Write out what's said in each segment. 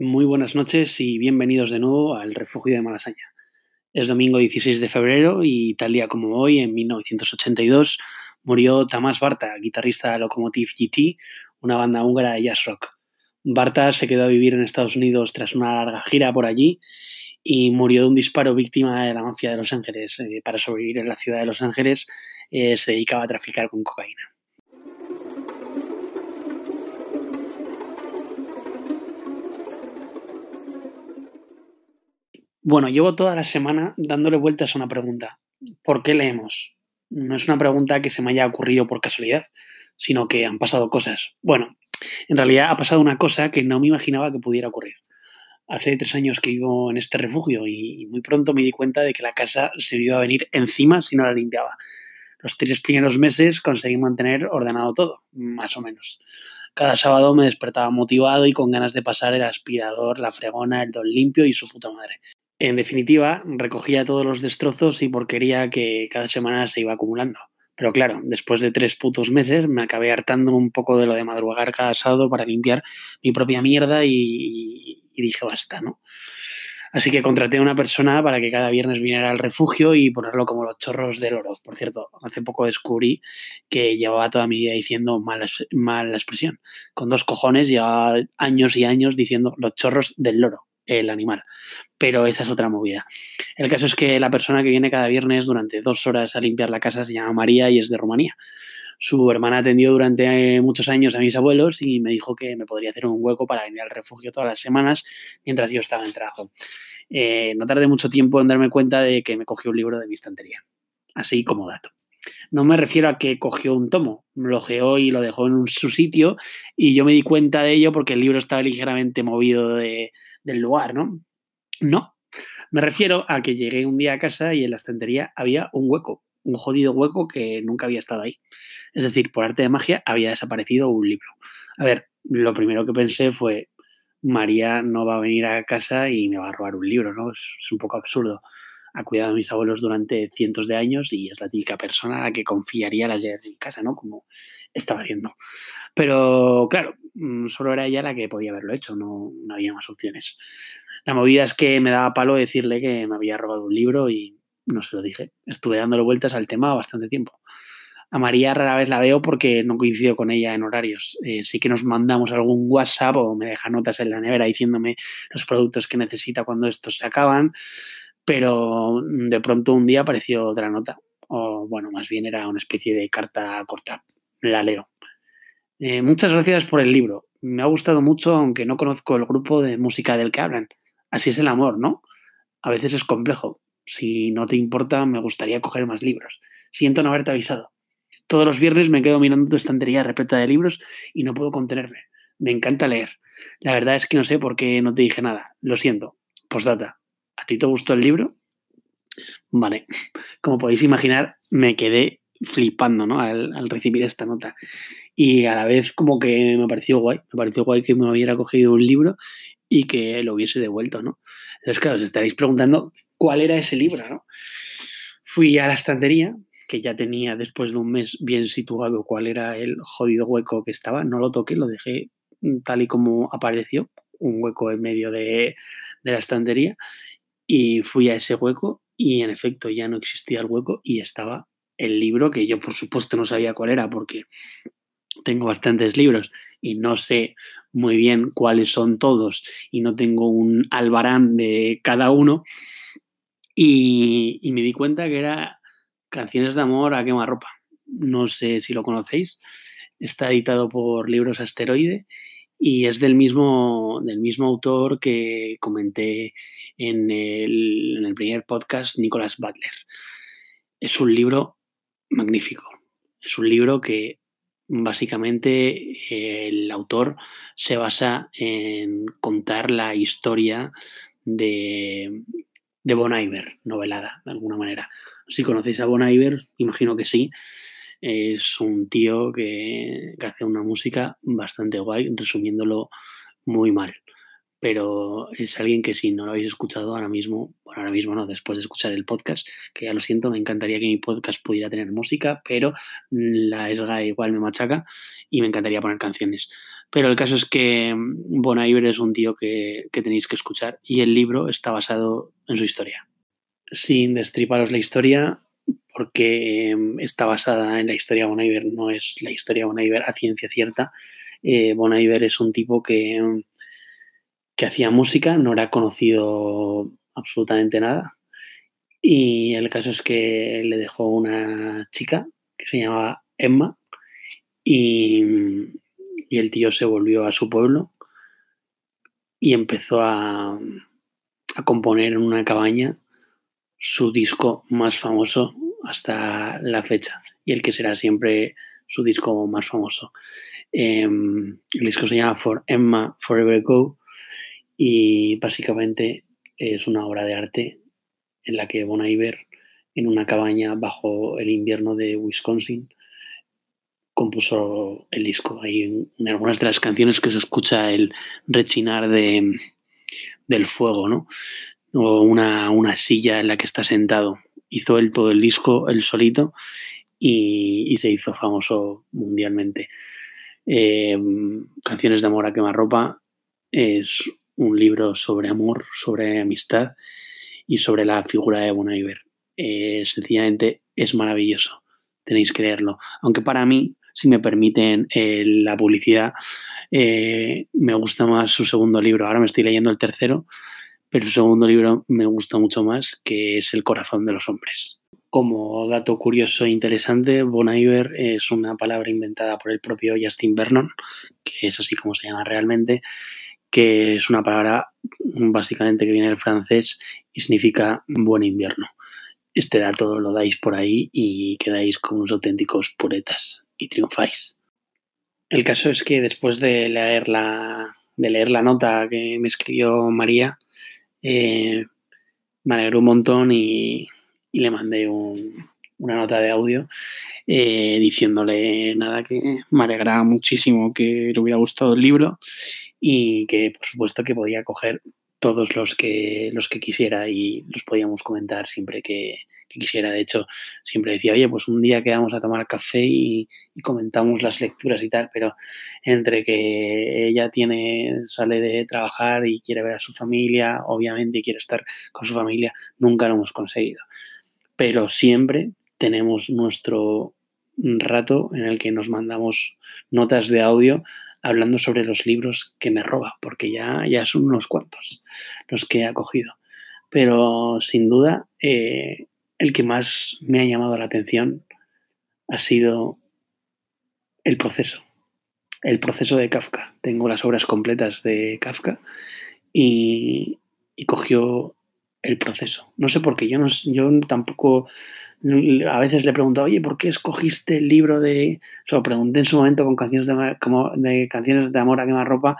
Muy buenas noches y bienvenidos de nuevo al Refugio de Malasaña. Es domingo 16 de febrero y tal día como hoy, en 1982, murió Tamás Barta, guitarrista de Locomotive GT, una banda húngara de jazz rock. Barta se quedó a vivir en Estados Unidos tras una larga gira por allí y murió de un disparo víctima de la mafia de Los Ángeles. Eh, para sobrevivir en la ciudad de Los Ángeles eh, se dedicaba a traficar con cocaína. Bueno, llevo toda la semana dándole vueltas a una pregunta. ¿Por qué leemos? No es una pregunta que se me haya ocurrido por casualidad, sino que han pasado cosas. Bueno, en realidad ha pasado una cosa que no me imaginaba que pudiera ocurrir. Hace tres años que vivo en este refugio y muy pronto me di cuenta de que la casa se iba a venir encima si no la limpiaba. Los tres primeros meses conseguí mantener ordenado todo, más o menos. Cada sábado me despertaba motivado y con ganas de pasar el aspirador, la fregona, el don limpio y su puta madre. En definitiva, recogía todos los destrozos y porquería que cada semana se iba acumulando. Pero claro, después de tres putos meses me acabé hartando un poco de lo de madrugar cada sábado para limpiar mi propia mierda y, dije basta, ¿no? Así que contraté a una persona para que cada viernes viniera al refugio y ponerlo como los chorros del oro. Por cierto, hace poco descubrí que llevaba toda mi vida diciendo mal, mal la expresión. Con dos cojones llevaba años y años diciendo los chorros del loro el animal. Pero esa es otra movida. El caso es que la persona que viene cada viernes durante dos horas a limpiar la casa se llama María y es de Rumanía. Su hermana atendió durante muchos años a mis abuelos y me dijo que me podría hacer un hueco para venir al refugio todas las semanas mientras yo estaba en trabajo. Eh, no tardé mucho tiempo en darme cuenta de que me cogió un libro de mi estantería. Así como dato. No me refiero a que cogió un tomo, lo geó y lo dejó en su sitio y yo me di cuenta de ello porque el libro estaba ligeramente movido de, del lugar, ¿no? No, me refiero a que llegué un día a casa y en la estantería había un hueco, un jodido hueco que nunca había estado ahí. Es decir, por arte de magia había desaparecido un libro. A ver, lo primero que pensé fue, María no va a venir a casa y me va a robar un libro, ¿no? Es, un poco absurdo. Ha cuidado a mis abuelos durante cientos de años y es la típica persona a la que confiaría las llaves de mi casa, ¿no? Como estaba haciendo. Pero claro, mm, solo era ella la que podía haberlo hecho, no, no había más opciones. La movida es que me daba palo decirle que me había robado un libro y no se lo dije. Estuve dándole vueltas al tema bastante tiempo. A María rara vez la veo porque no coincido con ella en horarios. Eh, sí que nos mandamos algún WhatsApp o me deja notas en la nevera diciéndome los productos que necesita cuando estos se acaban, pero de pronto un día apareció otra nota. O bueno, más bien era una especie de carta corta. La leo. Eh, muchas gracias por el libro. Me ha gustado mucho, aunque no conozco el grupo de música del que hablan. Así es el amor, ¿no? A veces es complejo. Si no te importa, me gustaría coger más libros. Siento no haberte avisado. Todos los viernes me quedo mirando tu estantería repleta de libros y no puedo contenerme. Me encanta leer. La verdad es que no sé por qué no te dije nada. Lo siento. Postdata. ¿A ti te gustó el libro? Vale. Como podéis imaginar, me quedé flipando ¿no? al, al recibir esta nota. Y a la vez como que me pareció guay. Me pareció guay que me hubiera cogido un libro y que lo hubiese devuelto, ¿no? Entonces, claro, os estaréis preguntando cuál era ese libro, ¿no? Fui a la estantería, que ya tenía después de un mes bien situado cuál era el jodido hueco que estaba, no lo toqué, lo dejé tal y como apareció, un hueco en medio de, de la estantería, y fui a ese hueco y en efecto ya no existía el hueco y estaba el libro que yo por supuesto no sabía cuál era porque tengo bastantes libros y no sé muy bien cuáles son todos y no tengo un albarán de cada uno. Y, me di cuenta que era Canciones de Amor a quemarropa. No sé si lo conocéis. Está editado por Libros Asteroide y es del mismo, del mismo autor que comenté en el, en el primer podcast, Nicolás Butler. Es un libro magnífico. Es un libro que Básicamente el autor se basa en contar la historia de, de Bon Iver, novelada de alguna manera. Si conocéis a Bon Iver, imagino que sí. Es un tío que, que hace una música bastante guay, resumiéndolo muy mal. pero es alguien que si no lo habéis escuchado ahora mismo, bueno, ahora mismo no, después de escuchar el podcast, que ya lo siento, me encantaría que mi podcast pudiera tener música, pero la ESGA igual me machaca y me encantaría poner canciones. Pero el caso es que mm, Bon Iver es un tío que, que tenéis que escuchar y el libro está basado en su historia. Sin destriparos la historia, porque mm, está basada en la historia de Bon Iver, no es la historia de Bon Iver a ciencia cierta. Eh, bon Iver es un tipo que mm, que hacía música, no era conocido absolutamente nada. Y el caso es que le dejó una chica que se llamaba Emma y, y el tío se volvió a su pueblo y empezó a, a componer en una cabaña su disco más famoso hasta la fecha y el que será siempre su disco más famoso. Eh, el disco se llama For Emma Forever Go y básicamente es una obra de arte en la que Bon Iver, en una cabaña bajo el invierno de Wisconsin, compuso el disco. Hay en algunas de las canciones que se escucha el rechinar de, del fuego, ¿no? O una, una, silla en la que está sentado. Hizo él todo el disco, él solito, y, se hizo famoso mundialmente. Eh, canciones de amor a quemarropa es un libro sobre amor, sobre amistad y sobre la figura de Bon Iver. Eh, sencillamente es maravilloso, tenéis que leerlo. Aunque para mí, si me permiten eh, la publicidad, eh, me gusta más su segundo libro. Ahora me estoy leyendo el tercero, pero su segundo libro me gusta mucho más, que es El corazón de los hombres. Como dato curioso e interesante, Bon Iver es una palabra inventada por el propio Justin Vernon, que es así como se llama realmente, que es una palabra básicamente que viene del francés y significa buen invierno. Este dato lo dais por ahí y quedáis como unos auténticos poetas y triunfáis. El caso es que después de leer la, de leer la nota que me escribió María, eh, me alegró un montón y, le mandé un, una nota de audio eh, diciéndole nada que me alegraba muchísimo que le hubiera gustado el libro y que por supuesto que podía coger todos los que los que quisiera y los podíamos comentar siempre que, que quisiera. De hecho, siempre decía, oye, pues un día quedamos a tomar café y, comentamos las lecturas y tal, pero entre que ella tiene, sale de trabajar y quiere ver a su familia, obviamente, y quiere estar con su familia, nunca lo hemos conseguido. Pero siempre tenemos nuestro rato en el que nos mandamos notas de audio hablando sobre los libros que me roba, porque ya, ya son unos cuantos los que he acogido. Pero sin duda, eh, el que más me ha llamado la atención ha sido el proceso, el proceso de Kafka. Tengo las obras completas de Kafka y, cogió el proceso. No sé por qué, yo, no, yo tampoco a veces le pregunto, oye, ¿por qué escogiste el libro de...? Se lo pregunté en su momento con canciones de, como de canciones de amor a quemarropa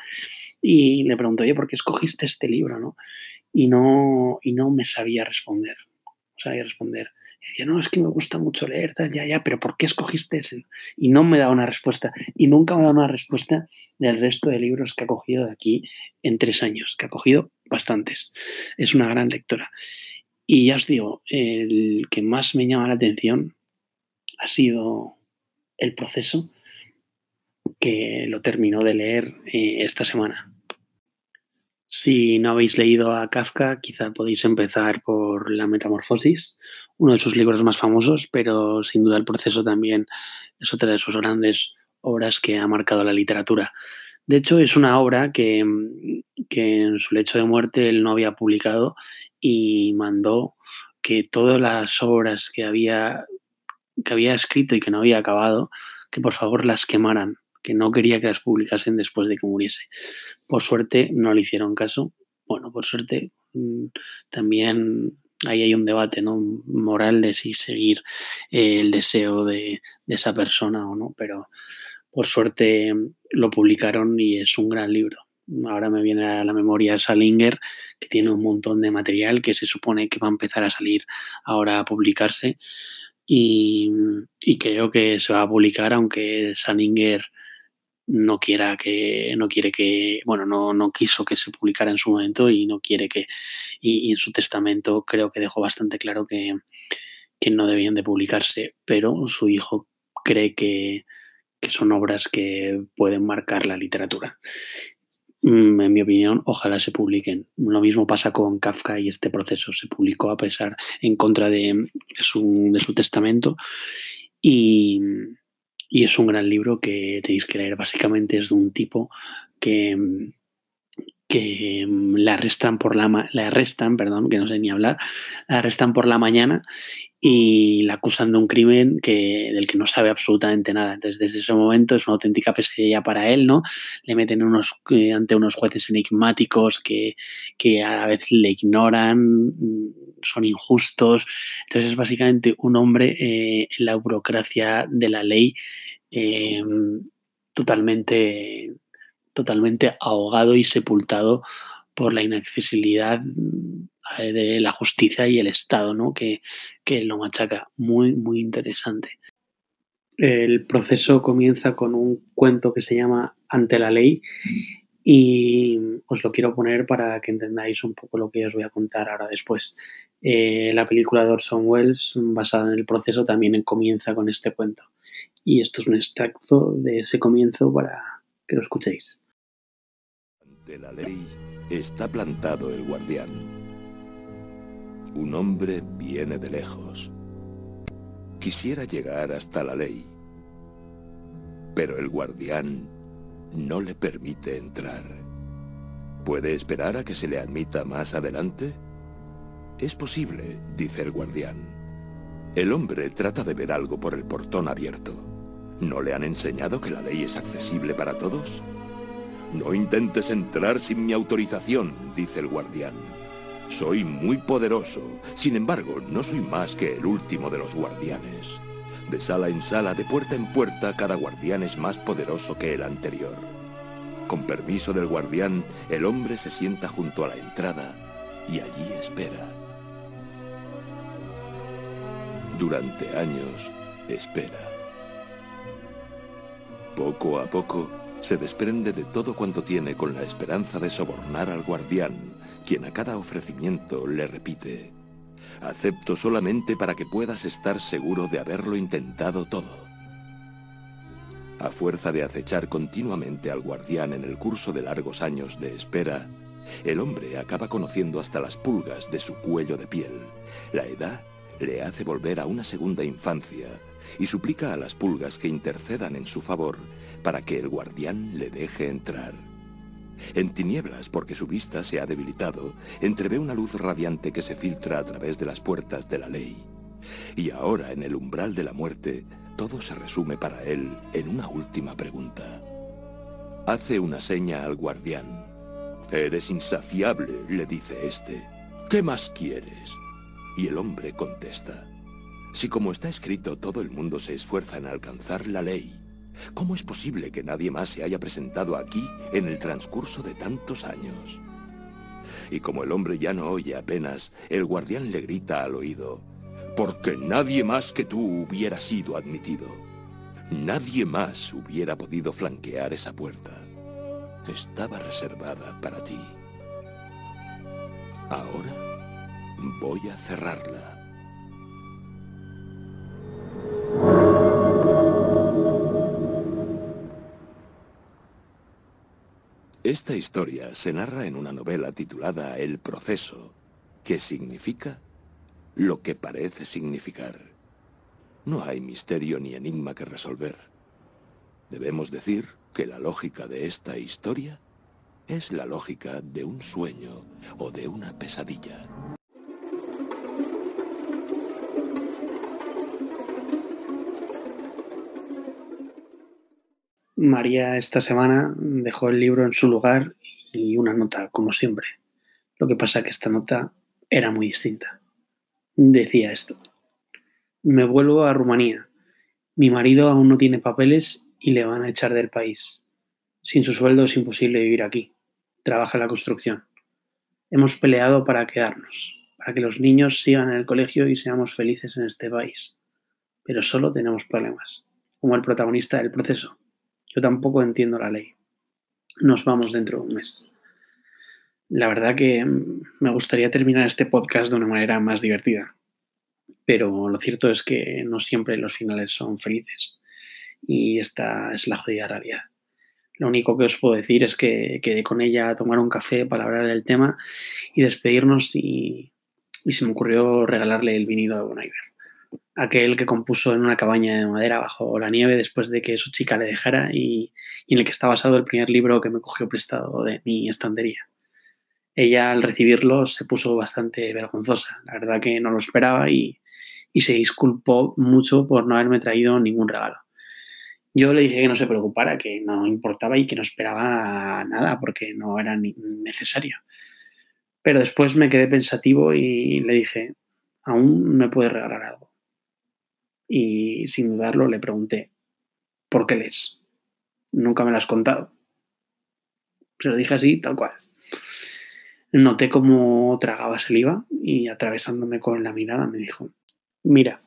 y le pregunto, oye, ¿por qué escogiste este libro? ¿no? Y, no, y no me sabía responder. Sabía responder. Y decía, no, es que me gusta mucho leer, tal, ya, ya, pero ¿por qué escogiste ese? Y no me da una respuesta. Y nunca me da una respuesta del resto de libros que ha cogido de aquí en tres años, que ha cogido bastantes. Es una gran lectora. Y ya os digo, el que más me llama la atención ha sido el proceso que lo terminó de leer eh, esta semana. Si no habéis leído a Kafka, quizá podéis empezar por La Metamorfosis, uno de sus libros más famosos, pero sin duda el proceso también es otra de sus grandes obras que ha marcado la literatura. De hecho, es una obra que, que en su lecho de muerte él no había publicado y mandó que todas las obras que había, que había escrito y que no había acabado, que por favor las quemaran, que no quería que las publicasen después de que muriese. Por suerte no le hicieron caso. Bueno, por suerte mm, también ahí hay un debate ¿no? moral de si seguir eh, el deseo de, esa persona o no, pero por suerte lo publicaron y es un gran libro. Ahora me viene a la memoria Salinger, que tiene un montón de material que se supone que va a empezar a salir ahora a publicarse. Y creo que se va a publicar, aunque Salinger no quiera que, no quiere que, bueno, no, no quiso que se publicara en su momento y no quiere que, y, en su testamento creo que dejó bastante claro que, que no debían de publicarse, pero su hijo cree que, que son obras que pueden marcar la literatura. Mm, en mi opinión, ojalá se publiquen. Lo mismo pasa con Kafka y este proceso. Se publicó a pesar, en contra de su, de su testamento. Y, y, es un gran libro que tenéis que leer. Básicamente es de un tipo que, que le arrestan por la le arrestan, perdón, que no sé ni hablar, la arrestan por la mañana y la acusan de un crimen que, del que no sabe absolutamente nada. Entonces, desde ese momento es una auténtica pesadilla para él, ¿no? Le meten unos, eh, ante unos jueces enigmáticos que, que a veces le ignoran, son injustos. Entonces, es básicamente un hombre eh, en la burocracia de la ley eh, totalmente, totalmente ahogado y sepultado por la inaccesibilidad eh, de la justicia y el Estado, ¿no? Que, que lo machaca. Muy, muy interesante. El proceso comienza con un cuento que se llama Ante la ley y os lo quiero poner para que entendáis un poco lo que os voy a contar ahora después. Eh, la película de Orson Welles, basada en el proceso, también comienza con este cuento. Y esto es un extracto de ese comienzo para que lo escuchéis. Ante la ley está plantado el guardián un hombre viene de lejos. Quisiera llegar hasta la ley, pero el guardián no le permite entrar. ¿Puede esperar a que se le admita más adelante? Es posible, dice el guardián. El hombre trata de ver algo por el portón abierto. ¿No le han enseñado que la ley es accesible para todos? No intentes entrar sin mi autorización, dice el guardián. Soy muy poderoso. Sin embargo, no soy más que el último de los guardianes. De sala en sala, de puerta en puerta, cada guardián es más poderoso que el anterior. Con permiso del guardián, el hombre se sienta junto a la entrada y allí espera. Durante años, espera. Poco a poco, se desprende de todo cuanto tiene con la esperanza de sobornar al guardián, quien a cada ofrecimiento le repite, acepto solamente para que puedas estar seguro de haberlo intentado todo. A fuerza de acechar continuamente al guardián en el curso de largos años de espera, el hombre acaba conociendo hasta las pulgas de su cuello de piel. La edad le hace volver a una segunda infancia y suplica a las pulgas que intercedan en su favor para que el guardián le deje entrar. En tinieblas, porque su vista se ha debilitado, entrevé una luz radiante que se filtra a través de las puertas de la ley. Y ahora, en el umbral de la muerte, todo se resume para él en una última pregunta. Hace una seña al guardián. Eres insaciable, le dice éste. ¿Qué más quieres? Y el hombre contesta. Si como está escrito todo el mundo se esfuerza en alcanzar la ley, ¿Cómo es posible que nadie más se haya presentado aquí en el transcurso de tantos años? Y como el hombre ya no oye apenas, el guardián le grita al oído, porque nadie más que tú hubiera sido admitido. Nadie más hubiera podido flanquear esa puerta. Estaba reservada para ti. Ahora voy a cerrarla. Esta historia se narra en una novela titulada El proceso, que significa lo que parece significar. No hay misterio ni enigma que resolver. Debemos decir que la lógica de esta historia es la lógica de un sueño o de una pesadilla. María esta semana dejó el libro en su lugar y una nota, como siempre. Lo que pasa que esta nota era muy distinta. Decía esto. Me vuelvo a Rumanía. Mi marido aún no tiene papeles y le van a echar del país. Sin su sueldo es imposible vivir aquí. Trabaja en la construcción. Hemos peleado para quedarnos, para que los niños sigan en el colegio y seamos felices en este país. Pero solo tenemos problemas, como el protagonista del proceso Yo tampoco entiendo la ley. Nos vamos dentro de un mes. La verdad que me gustaría terminar este podcast de una manera más divertida, pero lo cierto es que no siempre los finales son felices y esta es la jodida realidad. Lo único que os puedo decir es que quedé con ella a tomar un café para hablar del tema y despedirnos y, se me ocurrió regalarle el vinilo de Bon aquel que compuso en una cabaña de madera bajo la nieve después de que su chica le dejara y, en el que está basado el primer libro que me cogió prestado de mi estantería. Ella al recibirlo se puso bastante vergonzosa, la verdad que no lo esperaba y, y se disculpó mucho por no haberme traído ningún regalo. Yo le dije que no se preocupara, que no importaba y que no esperaba nada porque no era necesario. Pero después me quedé pensativo y le dije, aún me puede regalar algo. Y sin dudarlo le pregunté, ¿por qué lees? Nunca me lo has contado. Se lo dije así, tal cual. Noté cómo tragaba saliva y atravesándome con la mirada me dijo, mira,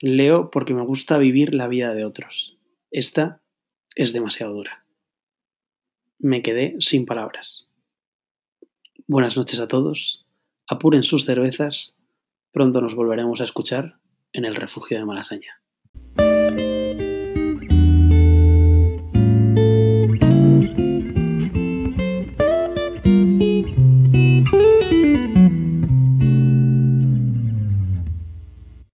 leo porque me gusta vivir la vida de otros esta es demasiado dura. Me quedé sin palabras. Buenas noches a todos. Apuren sus cervezas. Pronto nos volveremos a escuchar en el refugio de Malasaña.